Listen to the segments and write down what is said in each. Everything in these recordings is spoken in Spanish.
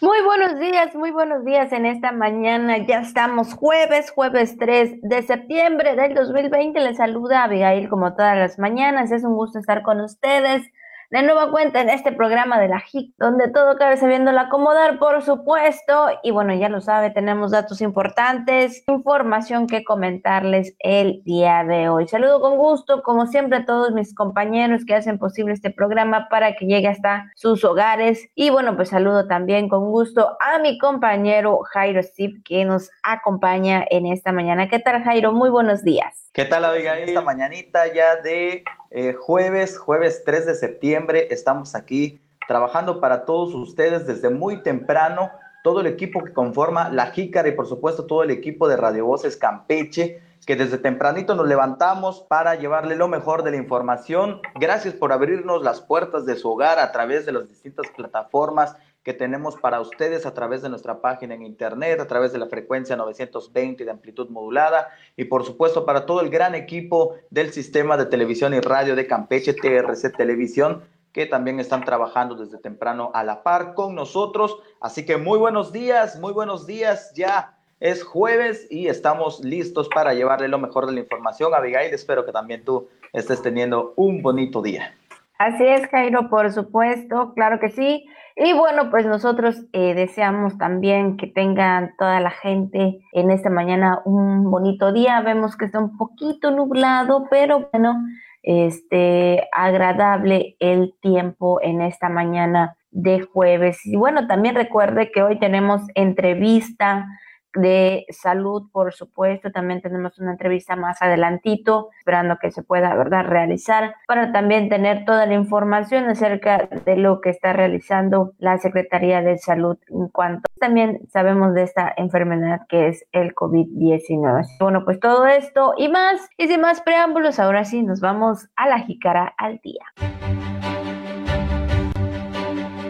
Muy buenos días, muy buenos días en esta mañana. Ya estamos jueves, jueves 3 de septiembre del 2020. Les saluda Abigail como todas las mañanas. Es un gusto estar con ustedes de nueva cuenta en este programa de la HIC, donde todo cabe sabiéndolo acomodar, por supuesto. Y bueno, ya lo sabe, tenemos datos importantes, información que comentarles el día de hoy. Saludo con gusto, como siempre, a todos mis compañeros que hacen posible este programa para que llegue hasta sus hogares. Y bueno, pues saludo también con gusto a mi compañero Jairo Steve, que nos acompaña en esta mañana. ¿Qué tal, Jairo? Muy buenos días. ¿Qué tal, Abigail? Esta mañanita ya de eh, jueves, jueves 3 de septiembre, estamos aquí trabajando para todos ustedes desde muy temprano, todo el equipo que conforma La Jícara y por supuesto todo el equipo de Radio Voces Campeche, que desde tempranito nos levantamos para llevarle lo mejor de la información. Gracias por abrirnos las puertas de su hogar a través de las distintas plataformas que tenemos para ustedes a través de nuestra página en internet, a través de la frecuencia 920 de amplitud modulada y por supuesto para todo el gran equipo del sistema de televisión y radio de Campeche, TRC Televisión, que también están trabajando desde temprano a la par con nosotros. Así que muy buenos días, muy buenos días. Ya es jueves y estamos listos para llevarle lo mejor de la información. Abigail, espero que también tú estés teniendo un bonito día. Así es, Jairo, por supuesto, claro que sí. Y bueno, pues nosotros eh, deseamos también que tengan toda la gente en esta mañana un bonito día. Vemos que está un poquito nublado, pero bueno, este agradable el tiempo en esta mañana de jueves. Y bueno, también recuerde que hoy tenemos entrevista de salud, por supuesto. También tenemos una entrevista más adelantito, esperando que se pueda, ¿verdad?, realizar para también tener toda la información acerca de lo que está realizando la Secretaría de Salud en cuanto también sabemos de esta enfermedad que es el COVID-19. Bueno, pues todo esto y más, y sin más preámbulos, ahora sí nos vamos a la jícara al día.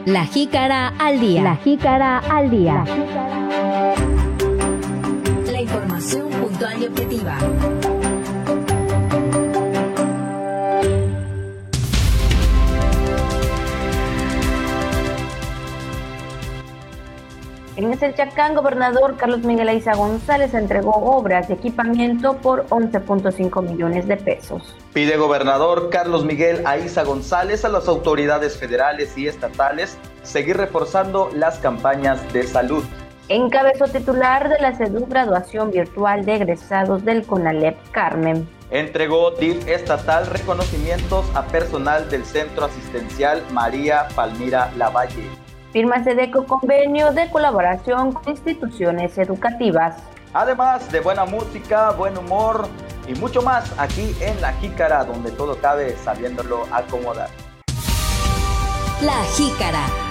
La jícara al día. La jícara al día. Objetiva. En el Chacán, gobernador Carlos Miguel Aiza González entregó obras de equipamiento por 11.5 millones de pesos. Pide gobernador Carlos Miguel Aiza González a las autoridades federales y estatales seguir reforzando las campañas de salud encabezó titular de la CEDU Graduación Virtual de Egresados del CONALEP Carmen. Entregó DIF estatal reconocimientos a personal del Centro Asistencial María Palmira Lavalle. Firma SEDECO convenio de colaboración con instituciones educativas. Además de buena música, buen humor y mucho más aquí en La Jícara, donde todo cabe sabiéndolo acomodar. La Jícara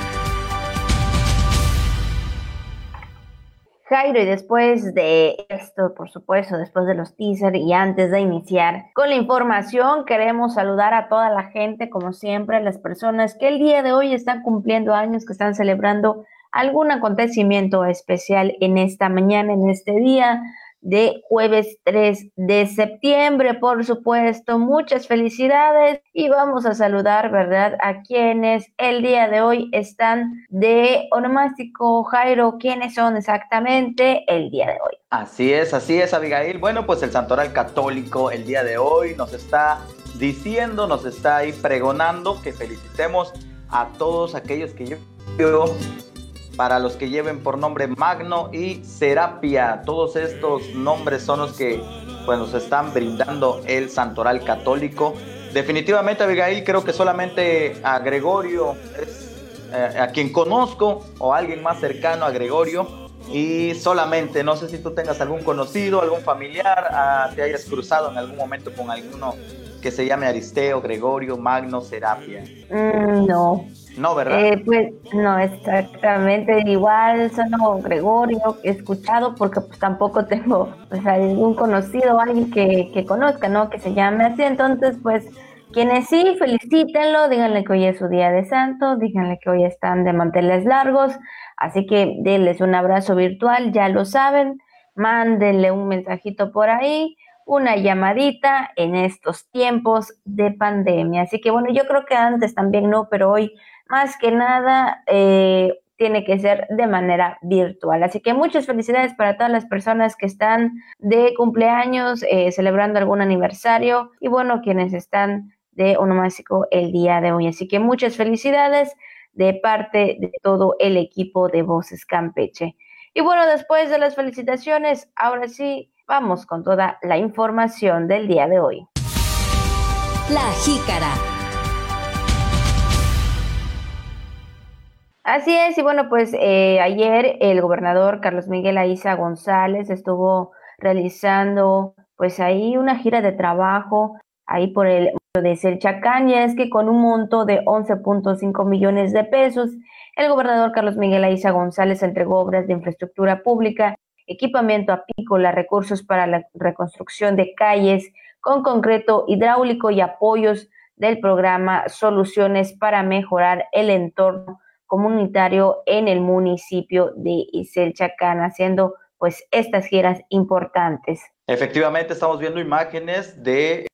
Jairo, y después de esto, por supuesto, después de los teasers y antes de iniciar con la información, queremos saludar a toda la gente, como siempre, las personas que el día de hoy están cumpliendo años, que están celebrando algún acontecimiento especial en esta mañana, en este día de jueves 3 de septiembre, por supuesto. Muchas felicidades y vamos a saludar, ¿verdad?, a quienes el día de hoy están de onomástico. Jairo, ¿quiénes son exactamente el día de hoy? Así es, así es, Abigail. Bueno, pues el Santoral Católico el día de hoy nos está diciendo, nos está ahí pregonando que felicitemos a todos aquellos que yo para los que lleven por nombre Magno y Serapia. Todos estos nombres son los que pues, nos están brindando el santoral católico. Definitivamente, Abigail, creo que solamente a Gregorio es eh, a quien conozco o alguien más cercano a Gregorio. Y solamente, no sé si tú tengas algún conocido, algún familiar, ah, te hayas cruzado en algún momento con alguno que se llame Aristeo, Gregorio, Magno, Serapia. Mm, no, no, ¿verdad? Eh, pues no, exactamente. Igual solo Gregorio he escuchado porque pues tampoco tengo pues algún conocido, alguien que, que conozca, ¿no? Que se llame así. Entonces, pues quienes sí, felicítenlo, díganle que hoy es su día de santo, díganle que hoy están de manteles largos. Así que denles un abrazo virtual, ya lo saben. Mándenle un mensajito por ahí una llamadita en estos tiempos de pandemia. Así que bueno, yo creo que antes también no, pero hoy más que nada, eh, tiene que ser de manera virtual. Así que muchas felicidades para todas las personas que están de cumpleaños, eh, celebrando algún aniversario y bueno, quienes están de onomástico el día de hoy. Así que muchas felicidades de parte de todo el equipo de Voces Campeche. Y bueno, después de las felicitaciones, ahora sí, vamos con toda la información del día de hoy. La jícara. Así es, y bueno, pues eh, ayer el gobernador Carlos Miguel Aiza González estuvo realizando pues ahí una gira de trabajo ahí por el de Selchacán, y es que con un monto de 11.5 millones de pesos, el gobernador Carlos Miguel Aiza González entregó obras de infraestructura pública, equipamiento apícola, recursos para la reconstrucción de calles con concreto hidráulico y apoyos del programa Soluciones para mejorar el entorno comunitario en el municipio de Iselchacán, haciendo pues estas giras importantes. Efectivamente, estamos viendo imágenes del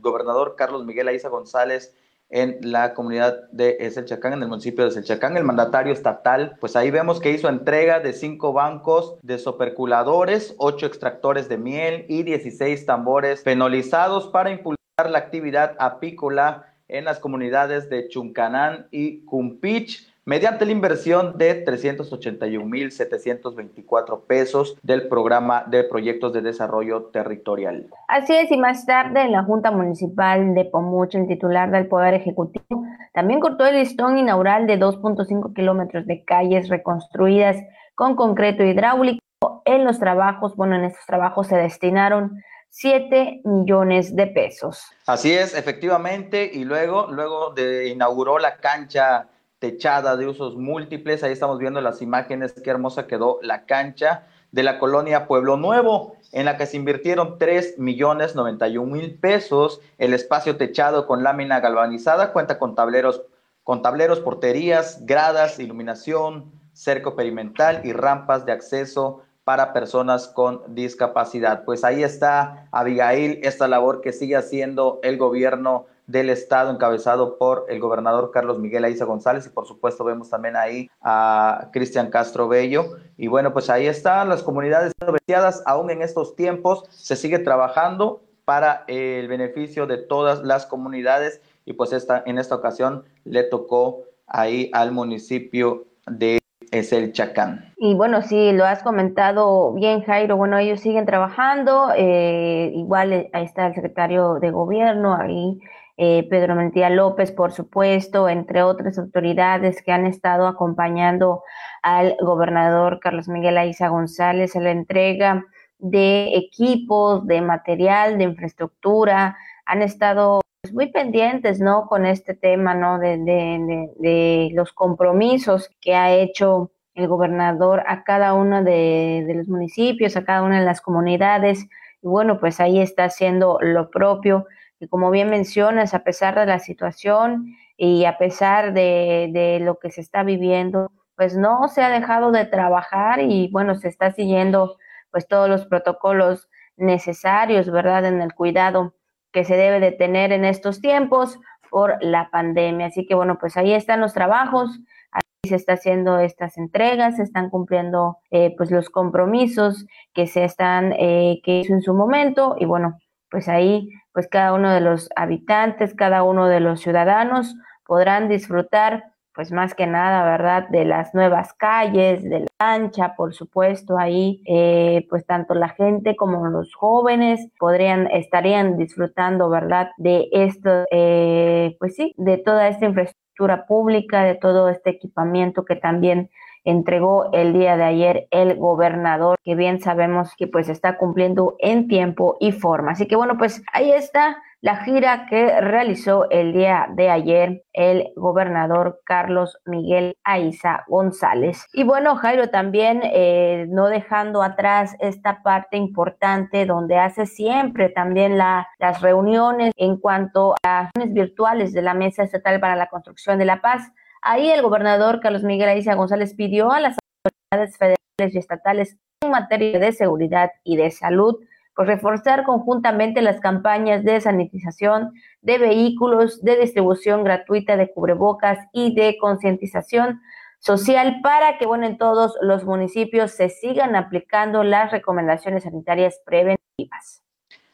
gobernador Carlos Miguel Aiza González en la comunidad de Eselchacán, en el municipio de Eselchacán, el mandatario estatal, pues ahí vemos que hizo entrega de cinco bancos de soperculadores, ocho extractores de miel y 16 tambores penalizados para impulsar la actividad apícola en las comunidades de Chuncanán y Cumpich mediante la inversión de 381.724 pesos del programa de proyectos de desarrollo territorial. Así es, y más tarde en la Junta Municipal de Pomucho, el titular del Poder Ejecutivo también cortó el listón inaugural de 2.5 kilómetros de calles reconstruidas con concreto hidráulico. En los trabajos, bueno, en estos trabajos se destinaron 7 millones de pesos. Así es, efectivamente, y luego, luego de inauguró la cancha techada de usos múltiples. Ahí estamos viendo las imágenes, qué hermosa quedó la cancha de la colonia Pueblo Nuevo, en la que se invirtieron 3 millones 91 mil pesos. El espacio techado con lámina galvanizada cuenta con tableros, con tableros, porterías, gradas, iluminación, cerco perimetral y rampas de acceso para personas con discapacidad. Pues ahí está, Abigail, esta labor que sigue haciendo el gobierno del Estado encabezado por el gobernador Carlos Miguel Aiza González y por supuesto vemos también ahí a Cristian Castro Bello. Y bueno, pues ahí están las comunidades beneficiadas, aún en estos tiempos se sigue trabajando para el beneficio de todas las comunidades y pues esta, en esta ocasión le tocó ahí al municipio de es Chacán. Y bueno, sí, lo has comentado bien, Jairo. Bueno, ellos siguen trabajando. Eh, igual eh, ahí está el secretario de gobierno, ahí eh, Pedro Mentía López, por supuesto, entre otras autoridades que han estado acompañando al gobernador Carlos Miguel Aiza González a la entrega de equipos, de material, de infraestructura, han estado pues, muy pendientes, ¿no? Con este tema, ¿no? De, de, de, los compromisos que ha hecho el gobernador a cada uno de, de, los municipios, a cada una de las comunidades. Y bueno, pues ahí está haciendo lo propio y como bien mencionas, a pesar de la situación y a pesar de, lo que se está viviendo, pues no se ha dejado de trabajar y bueno, se está siguiendo pues todos los protocolos necesarios, ¿verdad? En el cuidado que se debe de tener en estos tiempos por la pandemia. Así que bueno, pues ahí están los trabajos, ahí se está haciendo estas entregas, se están cumpliendo eh, pues los compromisos que se están, eh, que hizo en su momento y bueno, pues ahí pues cada uno de los habitantes, cada uno de los ciudadanos podrán disfrutar pues más que nada, ¿verdad? De las nuevas calles, de la cancha, por supuesto, ahí, eh, pues tanto la gente como los jóvenes podrían, estarían disfrutando, ¿verdad? De esto, eh, pues sí, de toda esta infraestructura pública, de todo este equipamiento que también entregó el día de ayer el gobernador, que bien sabemos que pues está cumpliendo en tiempo y forma. Así que bueno, pues ahí está la gira que realizó el día de ayer el gobernador Carlos Miguel Aiza González. Y bueno, Jairo también eh, no dejando atrás esta parte importante donde hace siempre también la, las reuniones en cuanto a las reuniones virtuales de la Mesa Estatal para la Construcción de la Paz Ahí el gobernador Carlos Miguel Aiza González pidió a las autoridades federales y estatales en materia de seguridad y de salud por reforzar conjuntamente las campañas de sanitización de vehículos, de distribución gratuita de cubrebocas y de concientización social para que, bueno, en todos los municipios se sigan aplicando las recomendaciones sanitarias preventivas.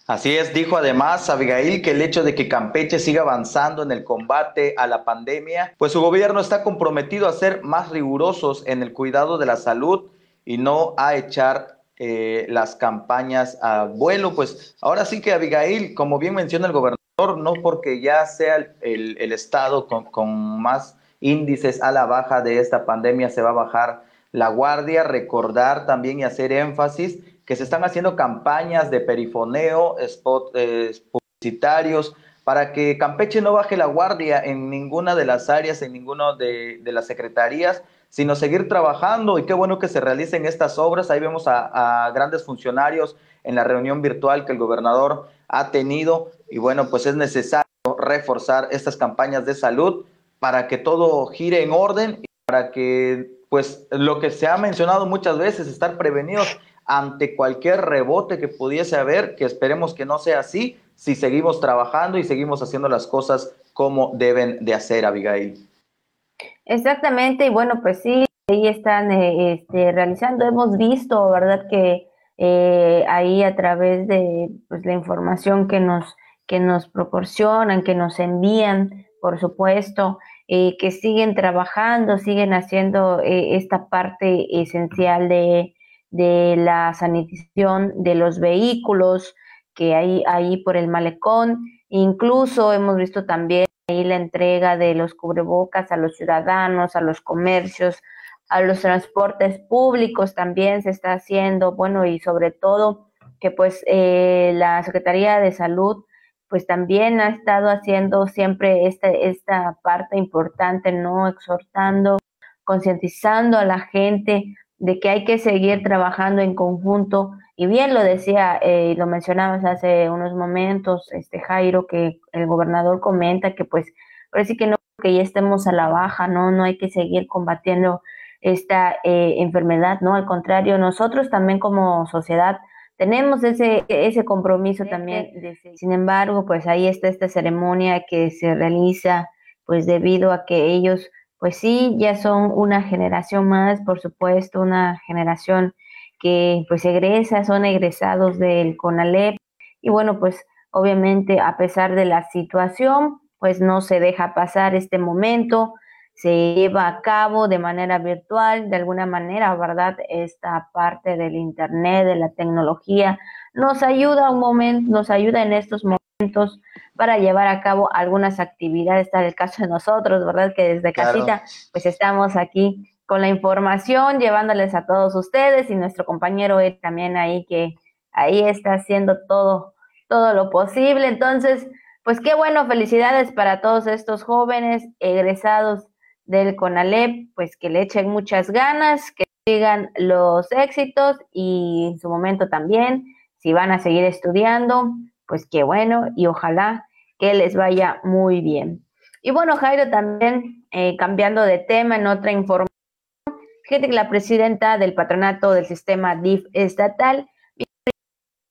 Así es, dijo además Abigail que el hecho de que Campeche siga avanzando en el combate a la pandemia, pues su gobierno está comprometido a ser más rigurosos en el cuidado de la salud y no a echar eh, las campañas a vuelo. Pues ahora sí que Abigail, como bien menciona el gobernador, no porque ya sea el, estado con, con más índices a la baja de esta pandemia se va a bajar la guardia, recordar también y hacer énfasis que se están haciendo campañas de perifoneo, spot eh, publicitarios, para que Campeche no baje la guardia en ninguna de las áreas, en ninguna de, las secretarías, sino seguir trabajando y qué bueno que se realicen estas obras. Ahí vemos a, a, grandes funcionarios en la reunión virtual que el gobernador ha tenido y bueno, pues es necesario reforzar estas campañas de salud para que todo gire en orden y para que, pues, lo que se ha mencionado muchas veces, estar prevenidos ante cualquier rebote que pudiese haber, que esperemos que no sea así, si seguimos trabajando y seguimos haciendo las cosas como deben de hacer, Abigail. Exactamente, y bueno, pues sí, ahí están eh, este, realizando, hemos visto, ¿verdad? Que eh, ahí a través de pues, la información que nos, que nos proporcionan, que nos envían, por supuesto, eh, que siguen trabajando, siguen haciendo eh, esta parte esencial de, la sanitización de los vehículos que hay ahí por el malecón. Incluso hemos visto también ahí la entrega de los cubrebocas a los ciudadanos, a los comercios, a los transportes públicos también se está haciendo, bueno, y sobre todo que pues eh, la Secretaría de Salud pues también ha estado haciendo siempre esta, esta parte importante, ¿no? Exhortando, concientizando a la gente de que hay que seguir trabajando en conjunto. Y bien lo decía eh, y lo mencionabas hace unos momentos, este Jairo, que el gobernador comenta que pues parece que no que ya estemos a la baja, ¿no? No hay que seguir combatiendo esta eh, enfermedad, ¿no? Al contrario, nosotros también como sociedad tenemos ese, ese compromiso también. Sin embargo, pues ahí está esta ceremonia que se realiza, pues debido a que ellos, pues sí, ya son una generación más, por supuesto, una generación que pues egresa, son egresados del CONALEP. Y bueno, pues obviamente a pesar de la situación, pues no se deja pasar este momento se lleva a cabo de manera virtual, de alguna manera, ¿verdad? Esta parte del Internet, de la tecnología, nos ayuda un momento, nos ayuda en estos momentos para llevar a cabo algunas actividades, tal el caso de nosotros, ¿verdad? Que desde casita, pues estamos aquí con la información, llevándoles a todos ustedes y nuestro compañero Ed también ahí que ahí está haciendo todo, todo lo posible. Entonces, pues qué bueno, felicidades para todos estos jóvenes egresados del CONALEP, pues que le echen muchas ganas, que sigan los éxitos y en su momento también, si van a seguir estudiando, pues qué bueno y ojalá que les vaya muy bien. Y bueno, Jairo, también eh, cambiando de tema en otra información, fíjate que la presidenta del patronato del sistema DIF estatal,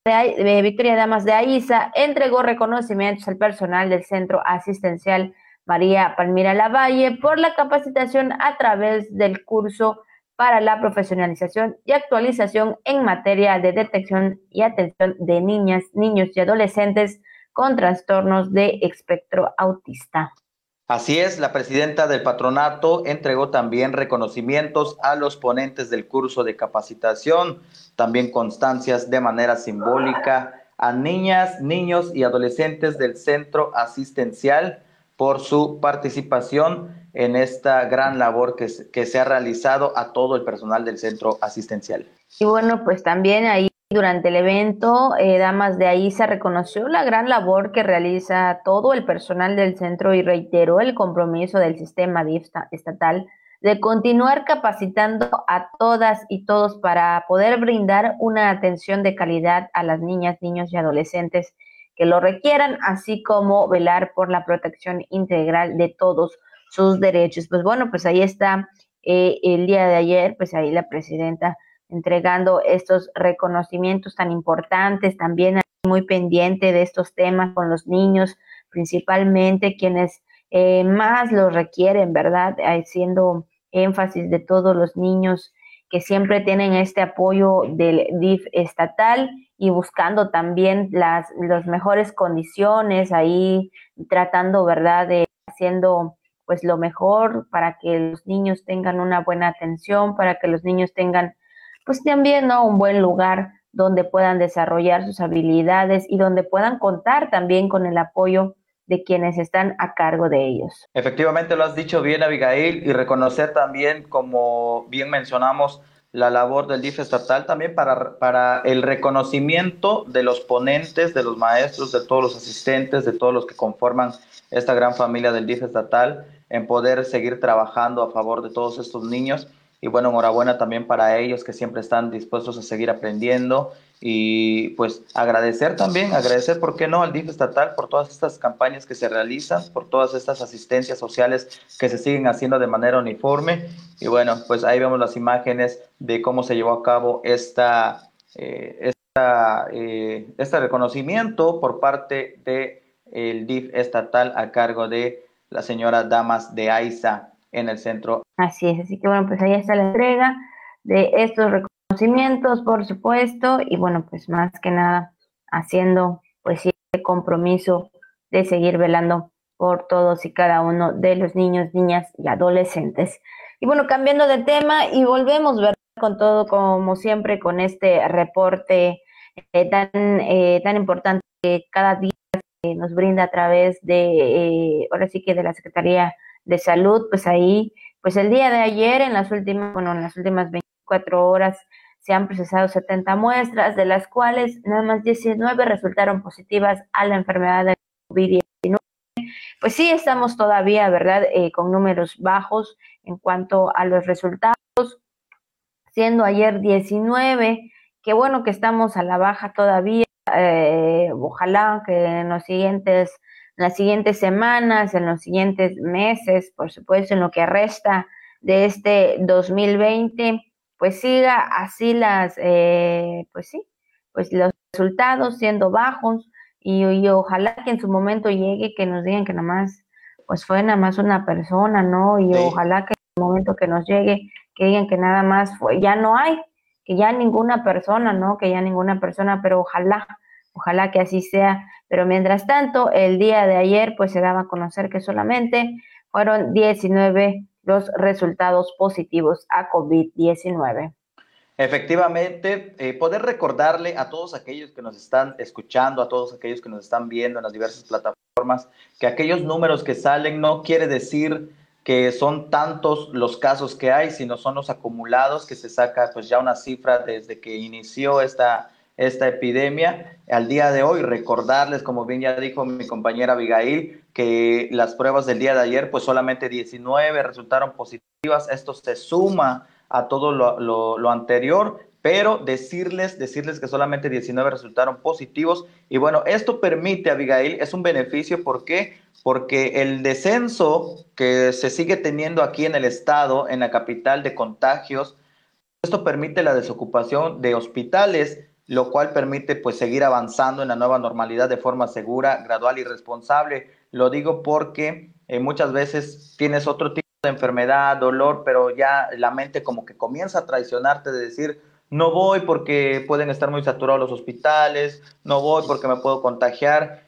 Victoria Damas de Aiza, entregó reconocimientos al personal del centro asistencial María Palmira Lavalle por la capacitación a través del curso para la profesionalización y actualización en materia de detección y atención de niñas, niños y adolescentes con trastornos de espectro autista. Así es, la presidenta del patronato entregó también reconocimientos a los ponentes del curso de capacitación, también constancias de manera simbólica a niñas, niños y adolescentes del centro asistencial por su participación en esta gran labor que, que se ha realizado a todo el personal del centro asistencial. Y bueno, pues también ahí durante el evento, eh, Damas de ahí reconoció la gran labor que realiza todo el personal del centro y reiteró el compromiso del sistema estatal de continuar capacitando a todas y todos para poder brindar una atención de calidad a las niñas, niños y adolescentes que lo requieran, así como velar por la protección integral de todos sus derechos. Pues bueno, pues ahí está eh, el día de ayer, pues ahí la presidenta entregando estos reconocimientos tan importantes, también muy pendiente de estos temas con los niños, principalmente quienes eh, más los requieren, ¿verdad? Siendo énfasis de todos los niños que siempre tienen este apoyo del DIF estatal y buscando también las, las mejores condiciones ahí, tratando, ¿verdad?, de haciendo pues lo mejor para que los niños tengan una buena atención, para que los niños tengan pues también ¿no? un buen lugar donde puedan desarrollar sus habilidades y donde puedan contar también con el apoyo de quienes están a cargo de ellos. Efectivamente, lo has dicho bien, Abigail, y reconocer también, como bien mencionamos, la labor del DIF estatal también para, para el reconocimiento de los ponentes, de los maestros, de todos los asistentes, de todos los que conforman esta gran familia del DIF estatal, en poder seguir trabajando a favor de todos estos niños y bueno, enhorabuena también para ellos que siempre están dispuestos a seguir aprendiendo y pues agradecer también, agradecer, ¿por qué no?, al DIF estatal por todas estas campañas que se realizan, por todas estas asistencias sociales que se siguen haciendo de manera uniforme. Y bueno, pues ahí vemos las imágenes de cómo se llevó a cabo esta, eh, esta eh, este reconocimiento por parte del el DIF estatal a cargo de la señora Damas de Aiza en el centro. Así es, así que bueno, pues ahí está la entrega de estos reconocimientos, por supuesto, y bueno, pues más que nada haciendo pues el compromiso de seguir velando por todos y cada uno de los niños, niñas y adolescentes. Y bueno, cambiando de tema y volvemos ver con todo como siempre con este reporte eh, tan, eh, tan importante que cada día nos brinda a través de, eh, ahora sí que de la Secretaría de salud, pues ahí, pues el día de ayer, en las últimas, bueno, en las últimas 24 horas, se han procesado 70 muestras, de las cuales nada más 19 resultaron positivas a la enfermedad de COVID-19. Pues sí, estamos todavía, ¿verdad?, eh, con números bajos en cuanto a los resultados, siendo ayer 19, qué bueno que estamos a la baja todavía, eh, ojalá que en los siguientes en las siguientes semanas, en los siguientes meses, por supuesto, en lo que resta de este 2020, pues siga así las, eh, pues sí, pues los resultados siendo bajos y, ojalá que en su momento llegue que nos digan que nada más, pues fue nada más una persona, ¿no? Y ojalá que en el momento que nos llegue, que digan que nada más fue, ya no hay, que ya ninguna persona, ¿no? Que ya ninguna persona, pero ojalá, ojalá que así sea pero mientras tanto, el día de ayer, pues se daba a conocer que solamente fueron 19 los resultados positivos a COVID-19. Efectivamente, eh, poder recordarle a todos aquellos que nos están escuchando, a todos aquellos que nos están viendo en las diversas plataformas, que aquellos números que salen no quiere decir que son tantos los casos que hay, sino son los acumulados que se saca pues ya una cifra desde que inició esta esta epidemia. Al día de hoy, recordarles, como bien ya dijo mi compañera Abigail, que las pruebas del día de ayer, pues solamente 19 resultaron positivas. Esto se suma a todo lo, lo, anterior, pero decirles, decirles que solamente 19 resultaron positivos. Y bueno, esto permite, Abigail, es un beneficio. ¿Por qué? Porque el descenso que se sigue teniendo aquí en el estado, en la capital de contagios, esto permite la desocupación de hospitales lo cual permite pues seguir avanzando en la nueva normalidad de forma segura, gradual y responsable. Lo digo porque eh, muchas veces tienes otro tipo de enfermedad, dolor, pero ya la mente como que comienza a traicionarte de decir, no voy porque pueden estar muy saturados los hospitales, no voy porque me puedo contagiar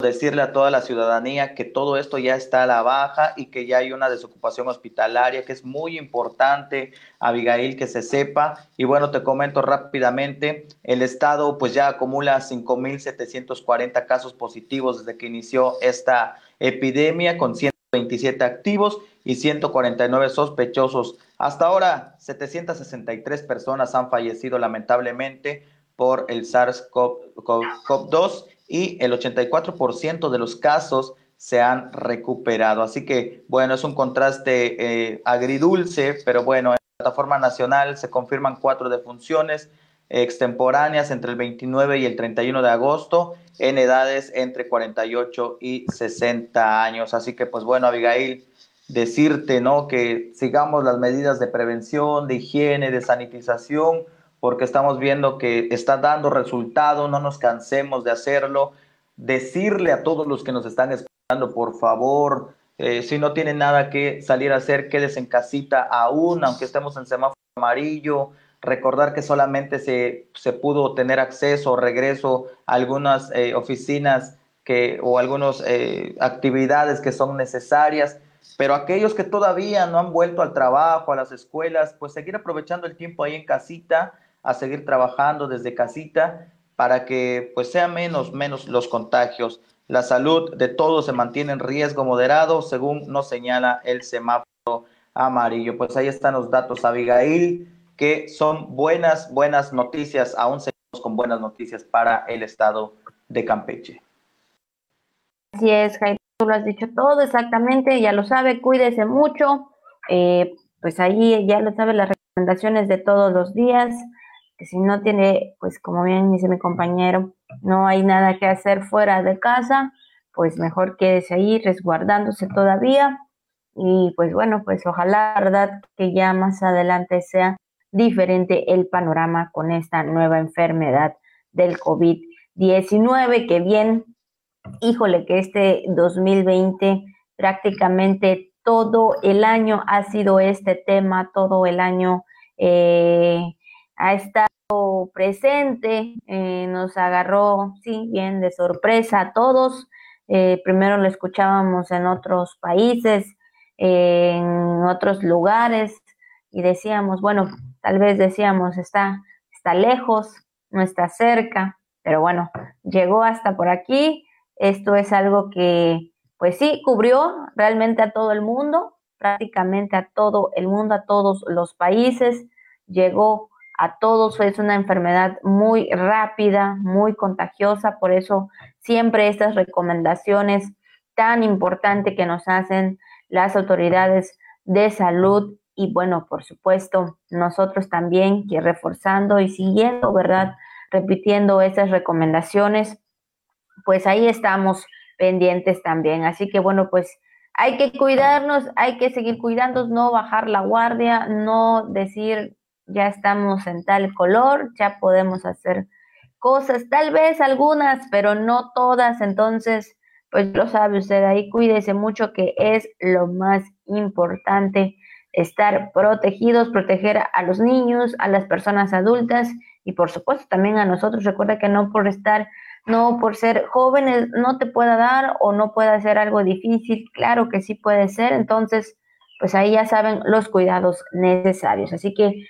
decirle a toda la ciudadanía que todo esto ya está a la baja y que ya hay una desocupación hospitalaria, que es muy importante, Abigail, que se sepa. Y bueno, te comento rápidamente, el Estado pues ya acumula 5.740 casos positivos desde que inició esta epidemia, con 127 activos y 149 sospechosos. Hasta ahora, 763 personas han fallecido lamentablemente por el SARS-CoV-2 y el 84% de los casos se han recuperado. Así que, bueno, es un contraste eh, agridulce, pero bueno, en la plataforma nacional se confirman cuatro defunciones extemporáneas entre el 29 y el 31 de agosto en edades entre 48 y 60 años. Así que, pues bueno, Abigail, decirte, ¿no? Que sigamos las medidas de prevención, de higiene, de sanitización, porque estamos viendo que está dando resultado, no nos cansemos de hacerlo. Decirle a todos los que nos están esperando, por favor, Eh, si no tienen nada que salir a hacer, quédese en casita aún, aunque estemos en semáforo amarillo. Recordar que solamente se, se pudo tener acceso o regreso a algunas eh, oficinas que, o algunas eh, actividades que son necesarias. Pero aquellos que todavía no han vuelto al trabajo, a las escuelas, pues seguir aprovechando el tiempo ahí en casita, a seguir trabajando desde casita para que pues sea menos, menos los contagios. La salud de todos se mantiene en riesgo moderado, según nos señala el semáforo amarillo. Pues ahí están los datos, Abigail, que son buenas, buenas noticias. Aún seguimos con buenas noticias para el estado de Campeche. Así es, Jaime, tú lo has dicho todo exactamente, ya lo sabe, cuídese mucho. Eh, pues ahí ya lo sabe las recomendaciones de todos los días que si no tiene, pues como bien dice mi compañero, no hay nada que hacer fuera de casa, pues mejor quédese ahí resguardándose todavía. Y pues bueno, pues ojalá, verdad, que ya más adelante sea diferente el panorama con esta nueva enfermedad del COVID-19, que bien, híjole, que este 2020 prácticamente todo el año ha sido este tema, todo el año eh, ha estado presente, eh, nos agarró, sí, bien de sorpresa a todos. Eh, primero lo escuchábamos en otros países, en otros lugares, y decíamos, bueno, tal vez decíamos, está, está lejos, no está cerca, pero bueno, llegó hasta por aquí. Esto es algo que, pues sí, cubrió realmente a todo el mundo, prácticamente a todo el mundo, a todos los países. Llegó a todos. Es una enfermedad muy rápida, muy contagiosa, por eso siempre estas recomendaciones tan importantes que nos hacen las autoridades de salud y bueno, por supuesto, nosotros también que reforzando y siguiendo, ¿verdad? Repitiendo esas recomendaciones, pues ahí estamos pendientes también. Así que bueno, pues hay que cuidarnos, hay que seguir cuidándonos, no bajar la guardia, no decir ya estamos en tal color, ya podemos hacer cosas, tal vez algunas, pero no todas, entonces, pues lo sabe usted, ahí cuídese mucho que es lo más importante, estar protegidos, proteger a los niños, a las personas adultas y por supuesto también a nosotros. Recuerda que no por estar, no por ser jóvenes, no te pueda dar o no pueda ser algo difícil, claro que sí puede ser, entonces, pues ahí ya saben los cuidados necesarios. Así que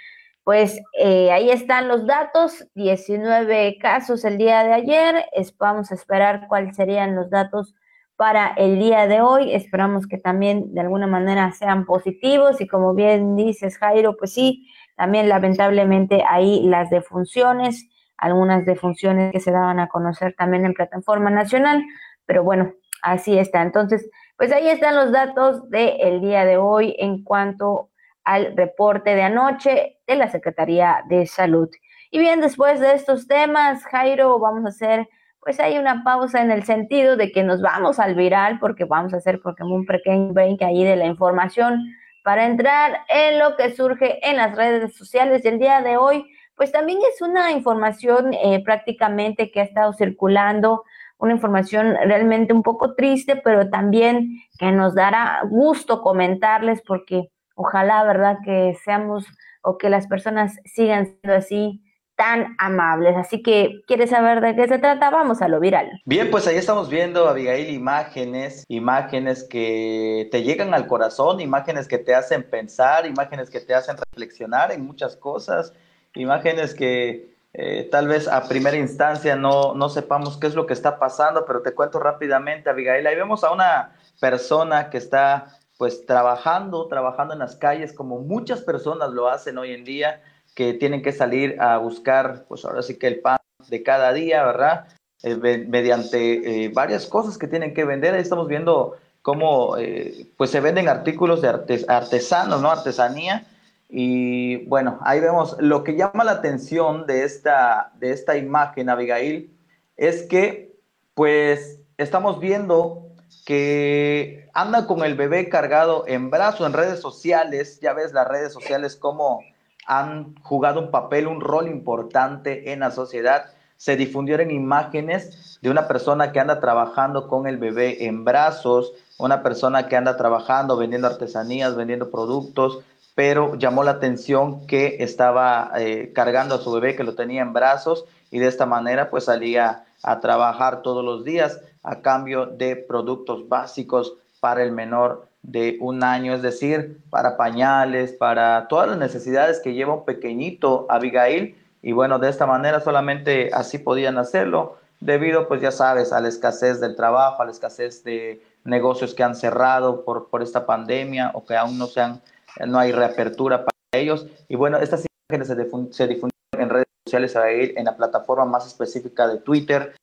pues eh, ahí están los datos, 19 casos el día de ayer, vamos a esperar cuáles serían los datos para el día de hoy, esperamos que también de alguna manera sean positivos y como bien dices Jairo, pues sí, también lamentablemente ahí las defunciones, algunas defunciones que se daban a conocer también en plataforma nacional, pero bueno, así está. Entonces, pues ahí están los datos del día de hoy en cuanto al reporte de anoche de la Secretaría de Salud. Y bien, después de estos temas, Jairo, vamos a hacer, pues hay una pausa en el sentido de que nos vamos al viral, porque vamos a hacer porque un pequeño break ahí de la información para entrar en lo que surge en las redes sociales del día de hoy. Pues también es una información eh, prácticamente que ha estado circulando, una información realmente un poco triste, pero también que nos dará gusto comentarles porque Ojalá, ¿verdad? Que seamos o que las personas sigan siendo así tan amables. Así que, ¿quieres saber de qué se trata? Vamos a lo viral. Bien, pues ahí estamos viendo, Abigail, imágenes, imágenes que te llegan al corazón, imágenes que te hacen pensar, imágenes que te hacen reflexionar en muchas cosas, imágenes que eh, tal vez a primera instancia no, no sepamos qué es lo que está pasando, pero te cuento rápidamente, Abigail. Ahí vemos a una persona que está pues trabajando, trabajando en las calles como muchas personas lo hacen hoy en día, que tienen que salir a buscar, pues ahora sí que el pan de cada día, ¿verdad? Eh, mediante eh, varias cosas que tienen que vender. Ahí estamos viendo cómo eh, pues se venden artículos de artesanos, ¿no? Artesanía. Y bueno, ahí vemos lo que llama la atención de esta, de esta imagen, Abigail, es que pues estamos viendo que anda con el bebé cargado en brazo en redes sociales. Ya ves las redes sociales cómo han jugado un papel, un rol importante en la sociedad. se difundieron imágenes de una persona que anda trabajando con el bebé en brazos, una persona que anda trabajando, vendiendo artesanías, vendiendo productos, pero llamó la atención que estaba eh, cargando a su bebé, que lo tenía en brazos, y de esta manera pues salía a trabajar todos los días a cambio de productos básicos para el menor de un año, es decir, para pañales, para todas las necesidades que lleva un pequeñito Abigail. Y bueno, de esta manera solamente así podían hacerlo, debido, pues ya sabes, a la escasez del trabajo, a la escasez de negocios que han cerrado por, por esta pandemia o que aún no, sean, no hay reapertura para ellos. Y bueno, estas imágenes se, difundieron en redes sociales en la plataforma más específica de Twitter.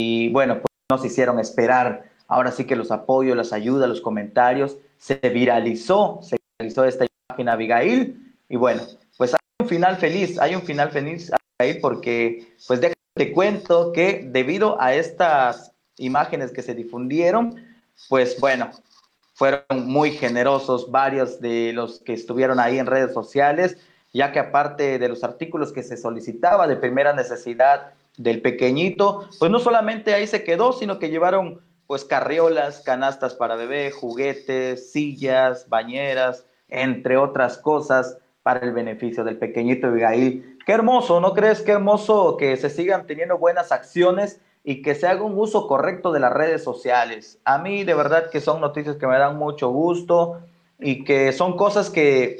Y bueno, pues nos hicieron esperar Ahora sí que los apoyos, las ayudas, los comentarios, se viralizó, se viralizó esta imagen Abigail. Y bueno, pues hay un final feliz, hay un final feliz Abigail porque pues déjate cuento que debido a estas imágenes que se difundieron, pues bueno, fueron muy generosos varios de los que estuvieron ahí en redes sociales, ya que aparte de los artículos que se solicitaba de primera necesidad del pequeñito, pues no solamente ahí se quedó, sino que llevaron pues carriolas, canastas para bebé, juguetes, sillas, bañeras, entre otras cosas para el beneficio del pequeñito Abigail. Qué hermoso, ¿no crees? Qué hermoso que se sigan teniendo buenas acciones y que se haga un uso correcto de las redes sociales. A mí de verdad que son noticias que me dan mucho gusto y que son cosas que,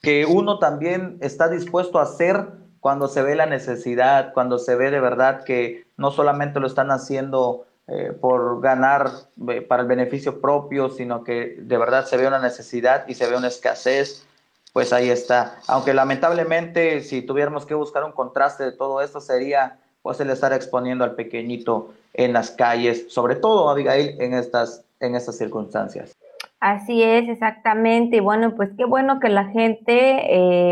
que uno también está dispuesto a hacer cuando se ve la necesidad, cuando se ve de verdad que no solamente lo están haciendo eh, por ganar eh, para el beneficio propio, sino que de verdad se ve una necesidad y se ve una escasez, pues ahí está. Aunque lamentablemente si tuviéramos que buscar un contraste de todo esto sería pues el estar exponiendo al pequeñito en las calles, sobre todo Abigail en estas, en estas circunstancias. Así es, exactamente. Y bueno, pues qué bueno que la gente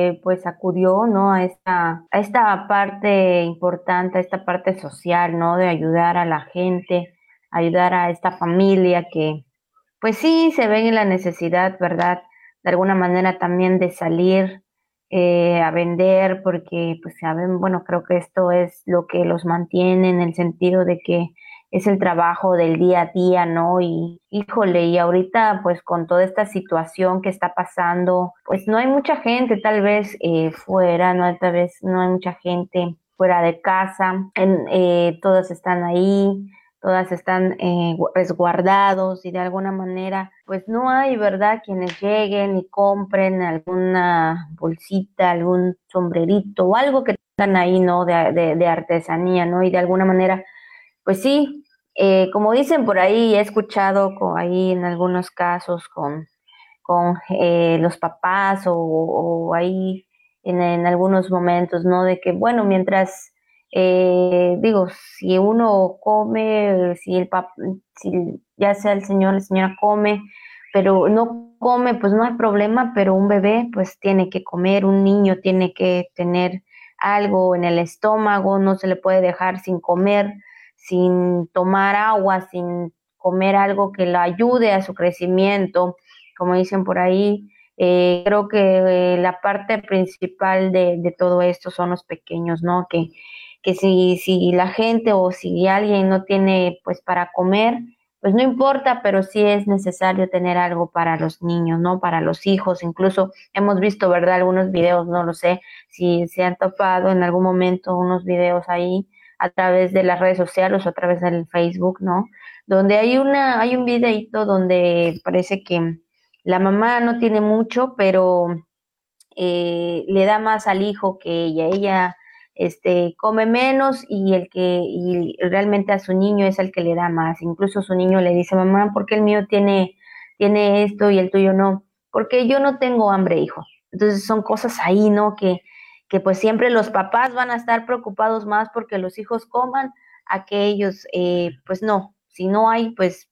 eh, pues acudió, ¿no? A esta, a esta parte importante, a esta parte social, ¿no? De ayudar a la gente, ayudar a esta familia que pues sí se ven en la necesidad, ¿verdad? De alguna manera también de salir eh, a vender porque pues saben, bueno, creo que esto es lo que los mantiene en el sentido de que es el trabajo del día a día, ¿no? Y híjole, y ahorita pues con toda esta situación que está pasando, pues no hay mucha gente tal vez eh, fuera, no tal vez no hay mucha gente fuera de casa, en, eh, todas están ahí, todas están eh, resguardados y de alguna manera pues no hay, ¿verdad? Quienes lleguen y compren alguna bolsita, algún sombrerito o algo que tengan ahí, ¿no? De, de artesanía, ¿no? Y de alguna manera pues sí, eh, como dicen por ahí, he escuchado ahí en algunos casos con, con eh, los papás o, ahí en, algunos momentos, ¿no? De que, bueno, mientras, eh, digo, si uno come, si el papá, si ya sea el señor, la señora come, pero no come, pues no hay problema, pero un bebé pues tiene que comer, un niño tiene que tener algo en el estómago, no se le puede dejar sin comer sin tomar agua, sin comer algo que la ayude a su crecimiento, como dicen por ahí. Eh, creo que eh, la parte principal de, todo esto son los pequeños, ¿no? Que, que si, si la gente o si alguien no tiene pues para comer, pues no importa, pero sí es necesario tener algo para los niños, ¿no? Para los hijos. Incluso hemos visto, ¿verdad? Algunos videos, no lo sé, si se han topado en algún momento unos videos ahí a través de las redes sociales o a través del Facebook, ¿no? Donde hay una, hay un videito donde parece que la mamá no tiene mucho, pero eh, le da más al hijo que ella. Ella este, come menos y el que y realmente a su niño es el que le da más. Incluso su niño le dice, mamá, ¿por qué el mío tiene, tiene esto y el tuyo no? Porque yo no tengo hambre, hijo. Entonces son cosas ahí, ¿no? Que, que pues siempre los papás van a estar preocupados más porque los hijos coman a que ellos, eh, pues no, si no hay, pues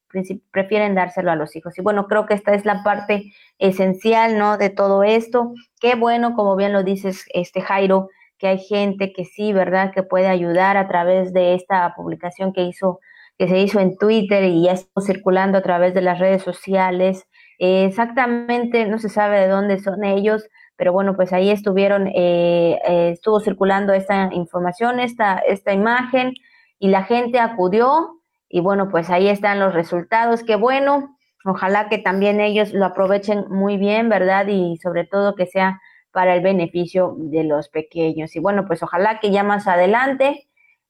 prefieren dárselo a los hijos. Y bueno, creo que esta es la parte esencial, ¿no? De todo esto. Qué bueno, como bien lo dices, este Jairo, que hay gente que sí, ¿verdad? Que puede ayudar a través de esta publicación que hizo, que se hizo en Twitter y ya está circulando a través de las redes sociales. exactamente, no se sabe de dónde son ellos, pero bueno, pues ahí estuvieron, eh, eh, estuvo circulando esta información, esta, esta imagen, y la gente acudió, y bueno, pues ahí están los resultados, qué bueno, ojalá que también ellos lo aprovechen muy bien, ¿verdad? Y sobre todo que sea para el beneficio de los pequeños. Y bueno, pues ojalá que ya más adelante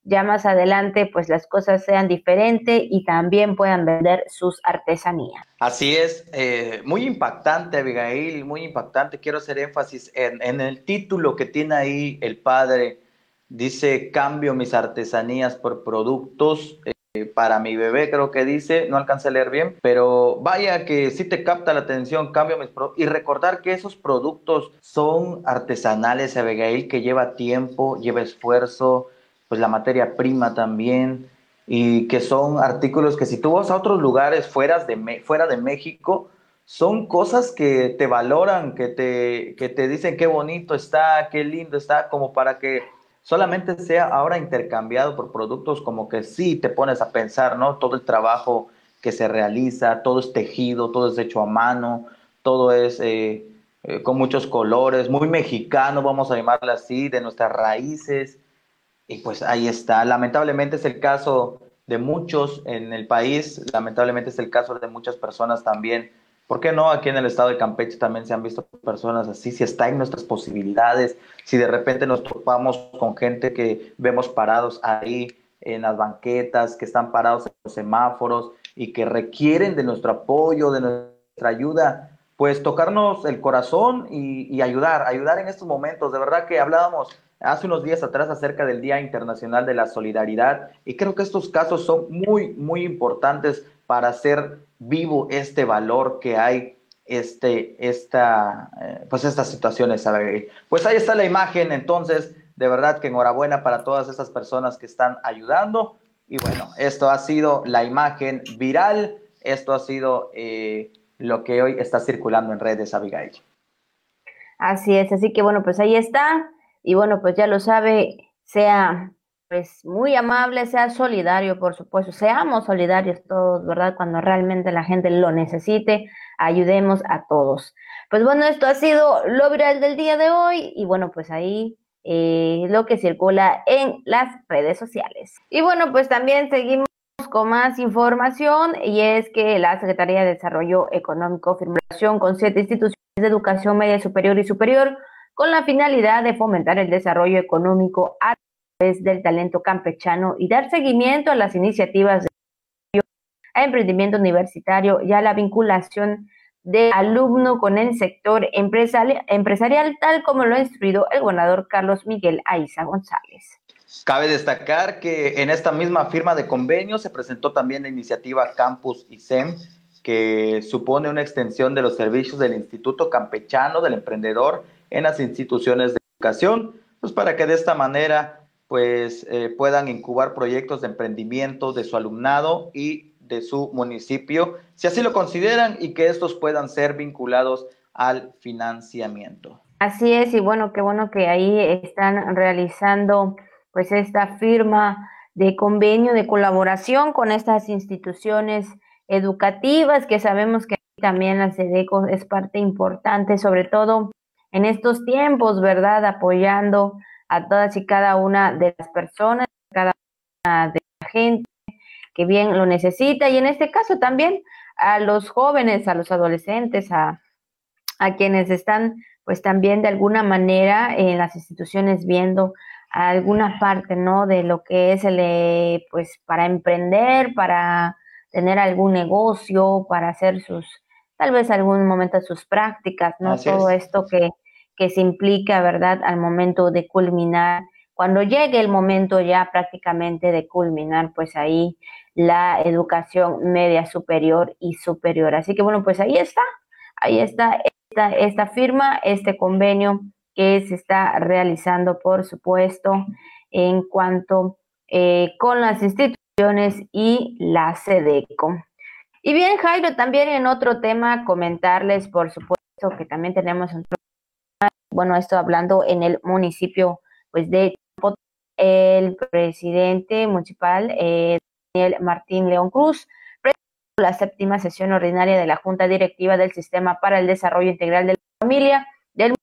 ya más adelante pues las cosas sean diferentes y también puedan vender sus artesanías. Así es, eh, muy impactante Abigail, muy impactante. Quiero hacer énfasis en, el título que tiene ahí el padre. Dice, cambio mis artesanías por productos. Eh, para mi bebé creo que dice, no alcancé a leer bien, pero vaya que sí te capta la atención, cambio mis productos y recordar que esos productos son artesanales, Abigail, que lleva tiempo, lleva esfuerzo, pues la materia prima también, y que son artículos que si tú vas a otros lugares fuera de, fuera de México, son cosas que te valoran, que te, que te dicen qué bonito está, qué lindo está, como para que solamente sea ahora intercambiado por productos como que sí te pones a pensar, ¿no? Todo el trabajo que se realiza, todo es tejido, todo es hecho a mano, todo es eh, eh, con muchos colores, muy mexicano, vamos a llamarlo así, de nuestras raíces. Y pues ahí está. Lamentablemente es el caso de muchos en el país, lamentablemente es el caso de muchas personas también. ¿Por qué no? Aquí en el estado de Campeche también se han visto personas así, si está en nuestras posibilidades, si de repente nos topamos con gente que vemos parados ahí en las banquetas, que están parados en los semáforos y que requieren de nuestro apoyo, de nuestra ayuda, pues tocarnos el corazón y, y ayudar, ayudar en estos momentos. De verdad que hablábamos hace unos días atrás acerca del Día Internacional de la Solidaridad y creo que estos casos son muy, muy importantes para hacer vivo este valor que hay este, esta, eh, pues estas situaciones. Pues ahí está la imagen, entonces, de verdad que enhorabuena para todas esas personas que están ayudando. Y bueno, esto ha sido la imagen viral, esto ha sido eh, lo que hoy está circulando en redes, Abigail. Así es, así que bueno, pues ahí está. Y bueno, pues ya lo sabe, sea pues muy amable, sea solidario, por supuesto, seamos solidarios todos, ¿verdad? Cuando realmente la gente lo necesite, ayudemos a todos. Pues bueno, esto ha sido lo viral del día de hoy y bueno, pues ahí eh, lo que circula en las redes sociales. Y bueno, pues también seguimos con más información y es que la Secretaría de Desarrollo Económico firmó con siete instituciones de educación media superior y superior con la finalidad de fomentar el desarrollo económico a través del talento campechano y dar seguimiento a las iniciativas de emprendimiento universitario y a la vinculación de alumno con el sector empresarial, tal como lo ha instruido el gobernador Carlos Miguel Aiza González. Cabe destacar que en esta misma firma de convenio se presentó también la iniciativa Campus ISEM, que supone una extensión de los servicios del Instituto Campechano del Emprendedor en las instituciones de educación, pues para que de esta manera pues eh, puedan incubar proyectos de emprendimiento de su alumnado y de su municipio, si así lo consideran, y que estos puedan ser vinculados al financiamiento. Así es, y bueno, qué bueno que ahí están realizando pues esta firma de convenio de colaboración con estas instituciones educativas que sabemos que también la SEDECO es parte importante, sobre todo en estos tiempos, ¿verdad? Apoyando a todas y cada una de las personas, cada una de la gente que bien lo necesita y en este caso también a los jóvenes, a los adolescentes, a, a quienes están pues también de alguna manera en las instituciones viendo alguna parte, ¿no? De lo que es el, eh, pues para emprender, para tener algún negocio, para hacer sus tal vez algún momento sus prácticas, ¿no? Todo esto que, que se implica, ¿verdad? Al momento de culminar, cuando llegue el momento ya prácticamente de culminar, pues ahí la educación media superior y superior. Así que bueno, pues ahí está, ahí está esta, esta firma, este convenio que se está realizando, por supuesto, en cuanto eh, con las instituciones y la SEDECO. Y bien, Jairo, también en otro tema comentarles, por supuesto, que también tenemos un bueno, esto hablando en el municipio pues de el presidente municipal eh, Daniel Martín León Cruz la séptima sesión ordinaria de la Junta Directiva del Sistema para el Desarrollo Integral de la Familia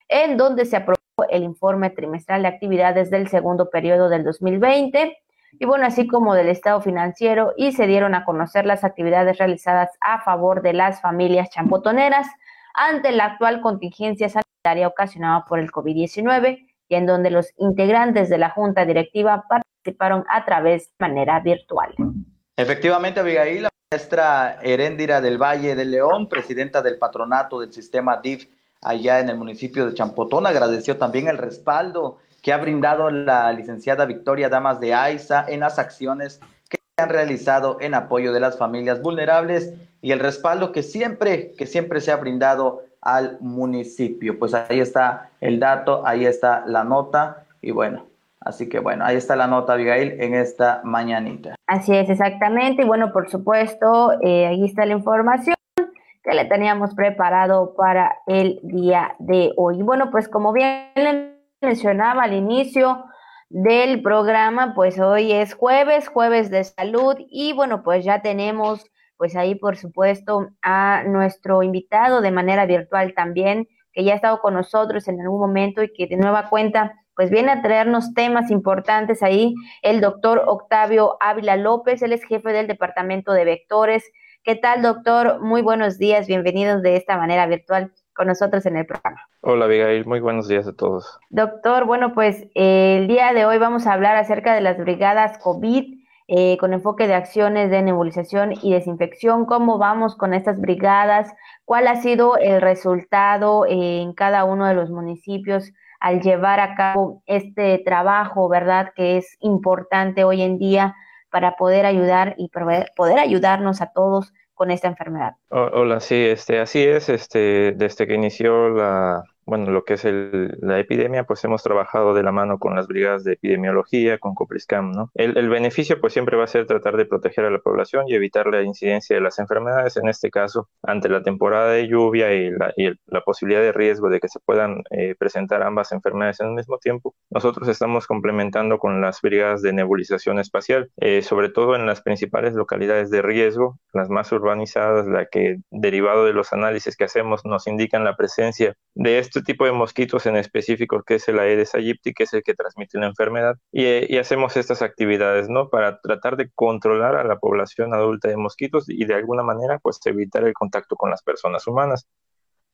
en donde se aprobó el informe trimestral de actividades del segundo periodo del 2020 y bueno, así como del estado financiero y se dieron a conocer las actividades realizadas a favor de las familias champotoneras ante la actual contingencia sanitaria ocasionada por el COVID-19 y en donde los integrantes de la junta directiva participaron a través de manera virtual. Efectivamente, Abigail, la maestra Heréndira del Valle de León, presidenta del patronato del sistema DIF allá en el municipio de Champotón, agradeció también el respaldo que ha brindado la licenciada Victoria Damas de Aiza en las acciones que se han realizado en apoyo de las familias vulnerables y el respaldo que siempre, que siempre se ha brindado al municipio. Pues ahí está el dato, ahí está la nota y bueno, así que bueno, ahí está la nota, Abigail, en esta mañanita. Así es, exactamente. Y bueno, por supuesto, eh, ahí está la información que le teníamos preparado para el día de hoy. Bueno, pues como bien mencionaba al inicio del programa, pues hoy es jueves, jueves de salud y bueno, pues ya tenemos pues ahí por supuesto a nuestro invitado de manera virtual también, que ya ha estado con nosotros en algún momento y que de nueva cuenta pues viene a traernos temas importantes ahí, el doctor Octavio Ávila López, él es jefe del Departamento de Vectores. ¿Qué tal, doctor? Muy buenos días, bienvenidos de esta manera virtual con nosotros en el programa. Hola Abigail, muy buenos días a todos. Doctor, bueno, pues eh, el día de hoy vamos a hablar acerca de las brigadas COVID eh, con enfoque de acciones de nebulización y desinfección. ¿Cómo vamos con estas brigadas? ¿Cuál ha sido el resultado en cada uno de los municipios al llevar a cabo este trabajo, verdad, que es importante hoy en día para poder ayudar y poder ayudarnos a todos con esta enfermedad. Hola, sí, este, así es, este, desde que inició la, bueno, lo que es el, la epidemia, pues hemos trabajado de la mano con las brigadas de epidemiología, con Copriscam, ¿no? El, el, beneficio, pues siempre va a ser tratar de proteger a la población y evitar la incidencia de las enfermedades, en este caso, ante la temporada de lluvia y la, y la posibilidad de riesgo de que se puedan eh, presentar ambas enfermedades en el mismo tiempo. Nosotros estamos complementando con las brigadas de nebulización espacial, eh, sobre todo en las principales localidades de riesgo, las más urbanizadas, la que derivado de los análisis que hacemos nos indican la presencia de este este tipo de mosquitos en específico, que es el Aedes aegypti, que es el que transmite la enfermedad, y, hacemos estas actividades, ¿no? Para tratar de controlar a la población adulta de mosquitos y de alguna manera, pues evitar el contacto con las personas humanas.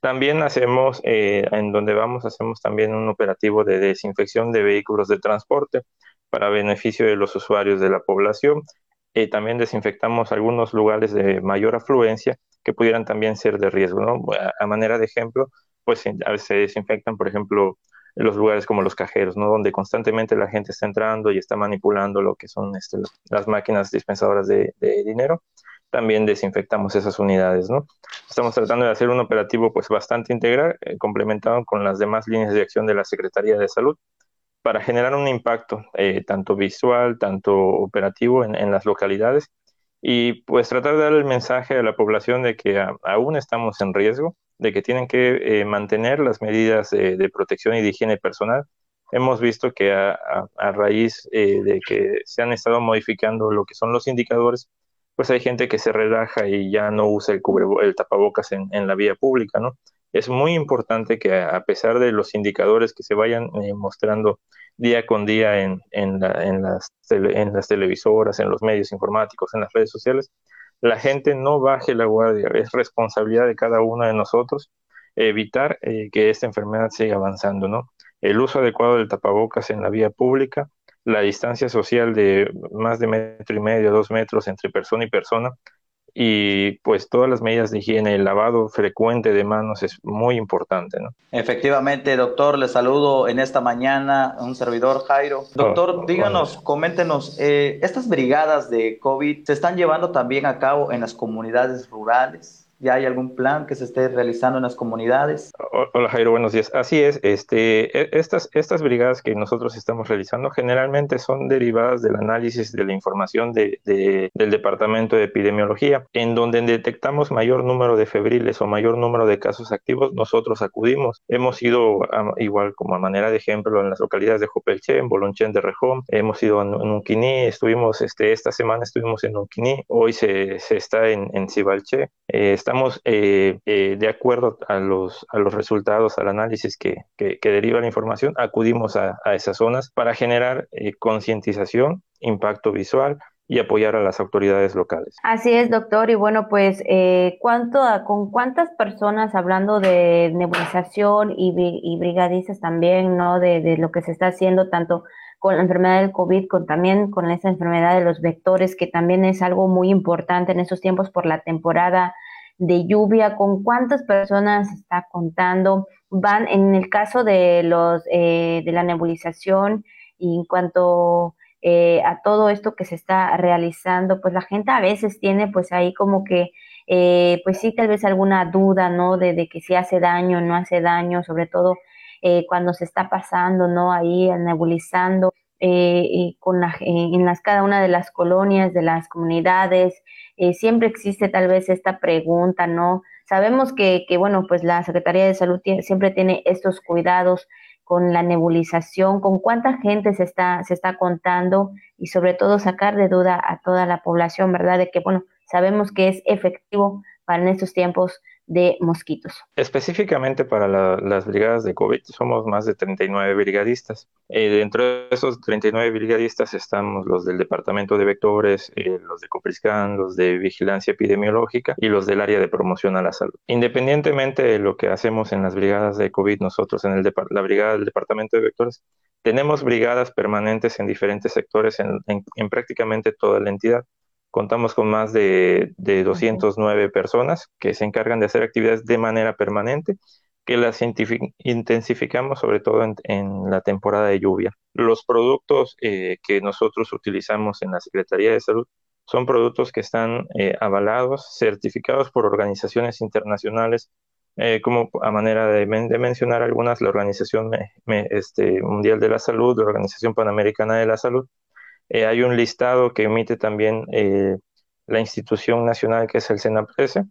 También hacemos, eh, en donde vamos, hacemos también un operativo de desinfección de vehículos de transporte para beneficio de los usuarios de la población. y también desinfectamos algunos lugares de mayor afluencia que pudieran también ser de riesgo. ¿no? a manera de ejemplo, pues a veces se desinfectan, por ejemplo, en los lugares como los cajeros, ¿no? Donde constantemente la gente está entrando y está manipulando lo que son este, las máquinas dispensadoras de, dinero. También desinfectamos esas unidades, ¿no? Estamos tratando de hacer un operativo pues bastante integral, eh, complementado con las demás líneas de acción de la Secretaría de Salud, para generar un impacto eh, tanto visual, tanto operativo en, las localidades y pues tratar de dar el mensaje a la población de que aún estamos en riesgo, de que tienen que eh, mantener las medidas de protección y de higiene personal. Hemos visto que a, raíz eh, de que se han estado modificando lo que son los indicadores, pues hay gente que se relaja y ya no usa el, el tapabocas en, la vía pública, ¿no? Es muy importante que a pesar de los indicadores que se vayan eh, mostrando día con día en, en, las en las televisoras, en los medios informáticos, en las redes sociales, la gente no baje la guardia. Es responsabilidad de cada uno de nosotros evitar eh, que esta enfermedad siga avanzando, ¿no? El uso adecuado del tapabocas en la vía pública, la distancia social de más de metro y medio, dos metros entre persona y persona, y pues todas las medidas de higiene, el lavado frecuente de manos es muy importante, ¿no? Efectivamente, doctor, le saludo en esta mañana un servidor Jairo. Doctor, oh, díganos, coméntenos, eh, estas brigadas de COVID se están llevando también a cabo en las comunidades rurales. ¿Ya hay algún plan que se esté realizando en las comunidades? Hola Jairo, buenos días. Así es, este, e, estas, estas brigadas que nosotros estamos realizando generalmente son derivadas del análisis de la información de, del Departamento de Epidemiología, en donde detectamos mayor número de febriles o mayor número de casos activos, nosotros acudimos. Hemos ido, igual como a manera de ejemplo, en las localidades de Jopelche, en Bolonchen de Rejón, hemos ido en, Unquiní, estuvimos, este, esta semana estuvimos en Unquiní, hoy se, se está en, en Cibalche, eh, estamos eh, eh, de acuerdo a los, a los resultados, al análisis que, que, deriva la información, acudimos a, a esas zonas para generar concientización, impacto visual, y apoyar a las autoridades locales. Así es, doctor. Y bueno, pues, eh, ¿cuánto, ¿con cuántas personas, hablando de nebulización y, y brigadistas también, ¿no? De, de, lo que se está haciendo tanto con la enfermedad del COVID, con también con esa enfermedad de los vectores, que también es algo muy importante en estos tiempos por la temporada de lluvia, con cuántas personas está contando, van en el caso de los eh, de la nebulización y en cuanto eh, a todo esto que se está realizando, pues la gente a veces tiene pues ahí como que, eh, pues sí, tal vez alguna duda, ¿no? De, de, que si hace daño no hace daño, sobre todo eh, cuando se está pasando, ¿no? Ahí nebulizando. Y con la, en las cada una de las colonias, de las comunidades, siempre existe tal vez esta pregunta, ¿no? Sabemos que, que, bueno, pues la Secretaría de Salud siempre tiene estos cuidados con la nebulización, con cuánta gente se está, se está contando y sobre todo sacar de duda a toda la población, ¿verdad? De que, bueno, sabemos que es efectivo para en estos tiempos de mosquitos. Específicamente para las brigadas de COVID somos más de 39 brigadistas. Eh, dentro de esos 39 brigadistas estamos los del Departamento de Vectores, eh, los de Copriscan, los de Vigilancia Epidemiológica y los del área de promoción a la salud. Independientemente de lo que hacemos en las brigadas de COVID, nosotros en el la brigada del Departamento de Vectores tenemos brigadas permanentes en diferentes sectores en prácticamente toda la entidad. Contamos con más de, de 209 personas que se encargan de hacer actividades de manera permanente, que las intensificamos sobre todo en, la temporada de lluvia. Los productos eh, que nosotros utilizamos en la Secretaría de Salud son productos que están eh, avalados, certificados por organizaciones internacionales, eh, como a manera de, mencionar algunas, la Organización este, Mundial de la Salud, la Organización Panamericana de la Salud, eh, hay un listado que emite también eh, la institución nacional que es el SENAPRESE,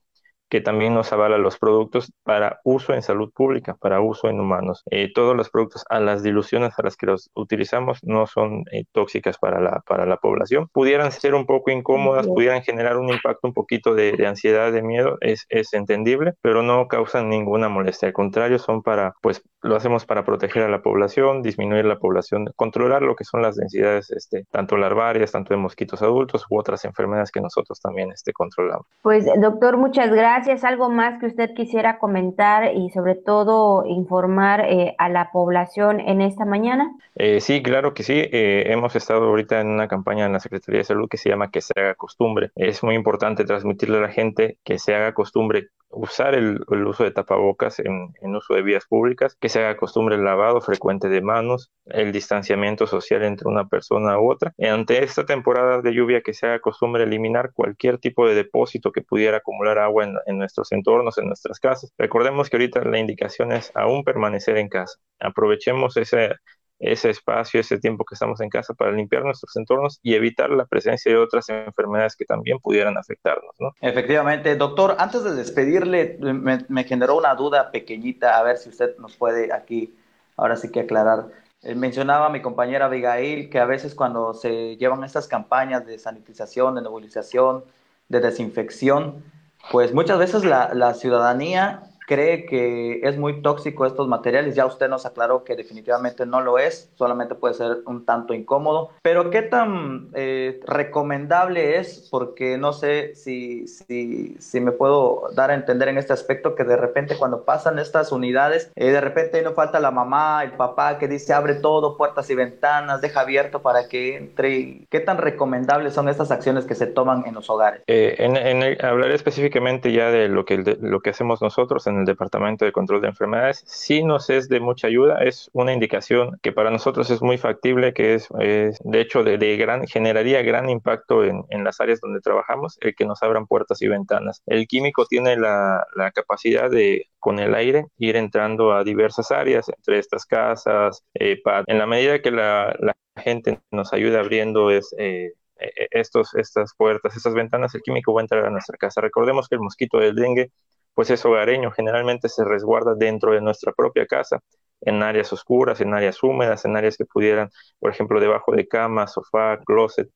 que también nos avala los productos para uso en salud pública, para uso en humanos. Eh, todos los productos a las diluciones a las que los utilizamos no son eh, tóxicas para la, para la población. Pudieran ser un poco incómodas, pudieran generar un impacto un poquito de, de, ansiedad, de miedo, es, es entendible, pero no causan ninguna molestia. Al contrario, son para, pues, lo hacemos para proteger a la población, disminuir la población, controlar lo que son las densidades, este, tanto larvarias, tanto de mosquitos adultos u otras enfermedades que nosotros también este, controlamos. Pues, doctor, muchas gracias. ¿Algo más que usted quisiera comentar y sobre todo informar eh, a la población en esta mañana? Eh, sí, claro que sí. Eh, hemos estado ahorita en una campaña en la Secretaría de Salud que se llama Que se haga costumbre. Es muy importante transmitirle a la gente que se haga costumbre usar el, uso de tapabocas en, uso de vías públicas, que se haga costumbre el lavado frecuente de manos, el distanciamiento social entre una persona u otra. Y ante esta temporada de lluvia, que se haga costumbre eliminar cualquier tipo de depósito que pudiera acumular agua en, en nuestros entornos, en nuestras casas. Recordemos que ahorita la indicación es aún permanecer en casa. Aprovechemos ese ese espacio, ese tiempo que estamos en casa para limpiar nuestros entornos y evitar la presencia de otras enfermedades que también pudieran afectarnos. ¿no? Efectivamente, doctor, antes de despedirle, me, generó una duda pequeñita, a ver si usted nos puede aquí, ahora sí que aclarar. Eh, mencionaba mi compañera Abigail que a veces cuando se llevan estas campañas de sanitización, de nebulización, de desinfección, pues muchas veces la, la ciudadanía cree que es muy tóxico estos materiales. Ya usted nos aclaró que definitivamente no lo es, solamente puede ser un tanto incómodo. Pero ¿qué tan eh, recomendable es? Porque no sé si, si, si, me puedo dar a entender en este aspecto que de repente cuando pasan estas unidades, eh, de repente no falta la mamá, el papá que dice abre todo, puertas y ventanas, deja abierto para que entre. ¿Qué tan recomendables son estas acciones que se toman en los hogares? Eh, en, hablaré específicamente ya de lo que, de, lo que hacemos nosotros en el Departamento de Control de Enfermedades, sí nos es de mucha ayuda, es una indicación que para nosotros es muy factible, que es, de hecho de, gran, generaría gran impacto en, en, las áreas donde trabajamos, el que nos abran puertas y ventanas. El químico tiene la, la capacidad de con el aire ir entrando a diversas áreas, entre estas casas, eh, en la medida que la, la gente nos ayuda abriendo es, eh, e, estos, estas puertas, estas ventanas, el químico va a entrar a nuestra casa. Recordemos que el mosquito del dengue pues es hogareño, generalmente se resguarda dentro de nuestra propia casa, en áreas oscuras, en áreas húmedas, en áreas que pudieran, por ejemplo, debajo de cama, sofá, closet.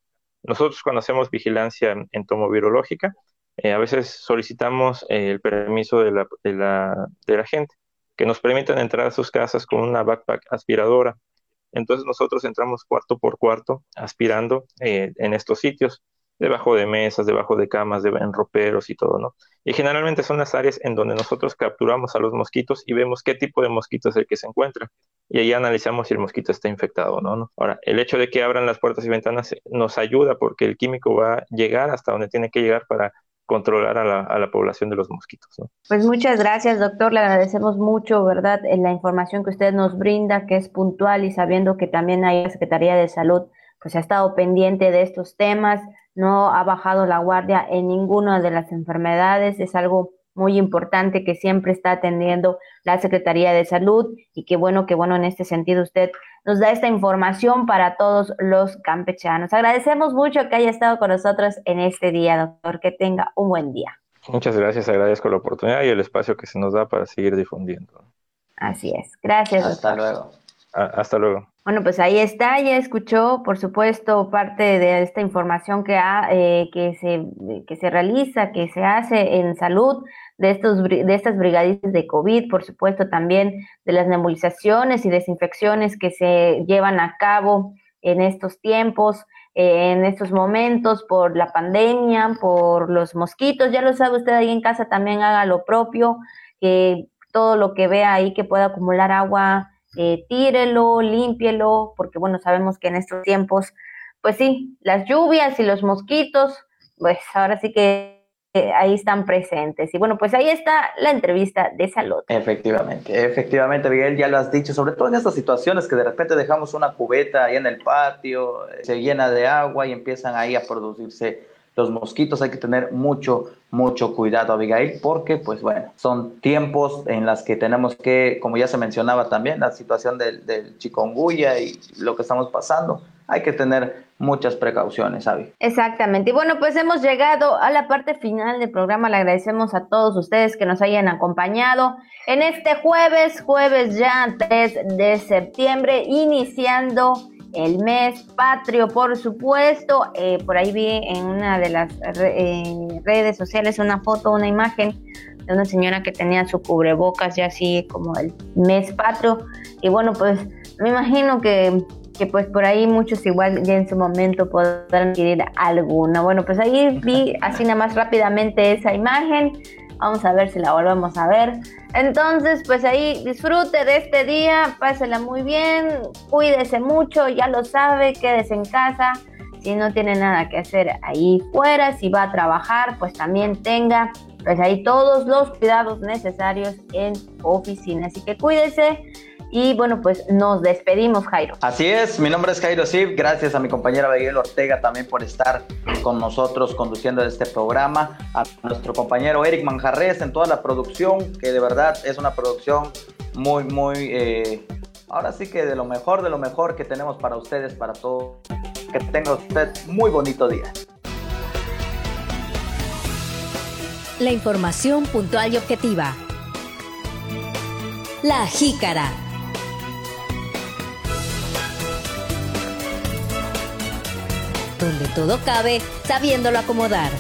Nosotros cuando hacemos vigilancia entomovirológica, eh, a veces solicitamos el permiso de la, gente, que nos permitan entrar a sus casas con una backpack aspiradora. Entonces nosotros entramos cuarto por cuarto aspirando en estos sitios debajo de mesas, debajo de camas, de, en roperos y todo, ¿no? Y generalmente son las áreas en donde nosotros capturamos a los mosquitos y vemos qué tipo de mosquito es el que se encuentra. Y ahí analizamos si el mosquito está infectado o no, no. Ahora, el hecho de que abran las puertas y ventanas nos ayuda porque el químico va a llegar hasta donde tiene que llegar para controlar a la, población de los mosquitos. ¿no? Pues muchas gracias, doctor. Le agradecemos mucho, ¿verdad?, en la información que usted nos brinda, que es puntual y sabiendo que también hay la Secretaría de Salud, pues ha estado pendiente de estos temas no ha bajado la guardia en ninguna de las enfermedades. Es algo muy importante que siempre está atendiendo la Secretaría de Salud y qué bueno, que bueno en este sentido usted nos da esta información para todos los campechanos. Agradecemos mucho que haya estado con nosotros en este día, doctor. Que tenga un buen día. Muchas gracias, agradezco la oportunidad y el espacio que se nos da para seguir difundiendo. Así es. Gracias. Hasta luego. Hasta luego. Bueno, pues ahí está, ya escuchó, por supuesto, parte de esta información que, ha, eh, que, se, que se realiza, que se hace en salud de, estos, de estas brigadistas de COVID, por supuesto, también de las nebulizaciones y desinfecciones que se llevan a cabo en estos tiempos, eh, en estos momentos, por la pandemia, por los mosquitos. Ya lo sabe usted ahí en casa, también haga lo propio, que todo lo que vea ahí que pueda acumular agua eh, tírelo, límpielo, porque bueno, sabemos que en estos tiempos, pues sí, las lluvias y los mosquitos, pues ahora sí que eh, ahí están presentes. Y bueno, pues ahí está la entrevista de salud. Efectivamente, efectivamente, Miguel, ya lo has dicho, sobre todo en estas situaciones que de repente dejamos una cubeta ahí en el patio, se llena de agua y empiezan ahí a producirse los mosquitos hay que tener mucho, mucho cuidado, Abigail, porque, pues bueno, son tiempos en las que tenemos que, como ya se mencionaba también, la situación del, del chikungunya y lo que estamos pasando, hay que tener muchas precauciones, Abby. Exactamente. Y bueno, pues hemos llegado a la parte final del programa. Le agradecemos a todos ustedes que nos hayan acompañado en este jueves, jueves ya 3 de septiembre, iniciando el mes patrio, por supuesto. Eh, por ahí vi en una de las eh, redes sociales una foto, una imagen de una señora que tenía su cubrebocas ya así como el mes patrio. Y bueno, pues me imagino que, que pues por ahí muchos igual ya en su momento podrán adquirir alguna. Bueno, pues ahí vi así nada más rápidamente esa imagen. Vamos a ver si la volvemos a ver. Entonces, pues ahí disfrute de este día, pásela muy bien, cuídese mucho, ya lo sabe, quédese en casa. Si no tiene nada que hacer ahí fuera, si va a trabajar, pues también tenga pues ahí todos los cuidados necesarios en oficina. Así que cuídese y bueno, pues nos despedimos, Jairo. Así es, mi nombre es Jairo Sib. Gracias a mi compañera Miguel Ortega también por estar con nosotros conduciendo este programa. A nuestro compañero Eric Manjarres en toda la producción, que de verdad es una producción muy, muy. Eh, ahora sí que de lo mejor, de lo mejor que tenemos para ustedes, para todos. Que tenga usted muy bonito día. La información puntual y objetiva. La jícara. Donde todo cabe sabiéndolo acomodar.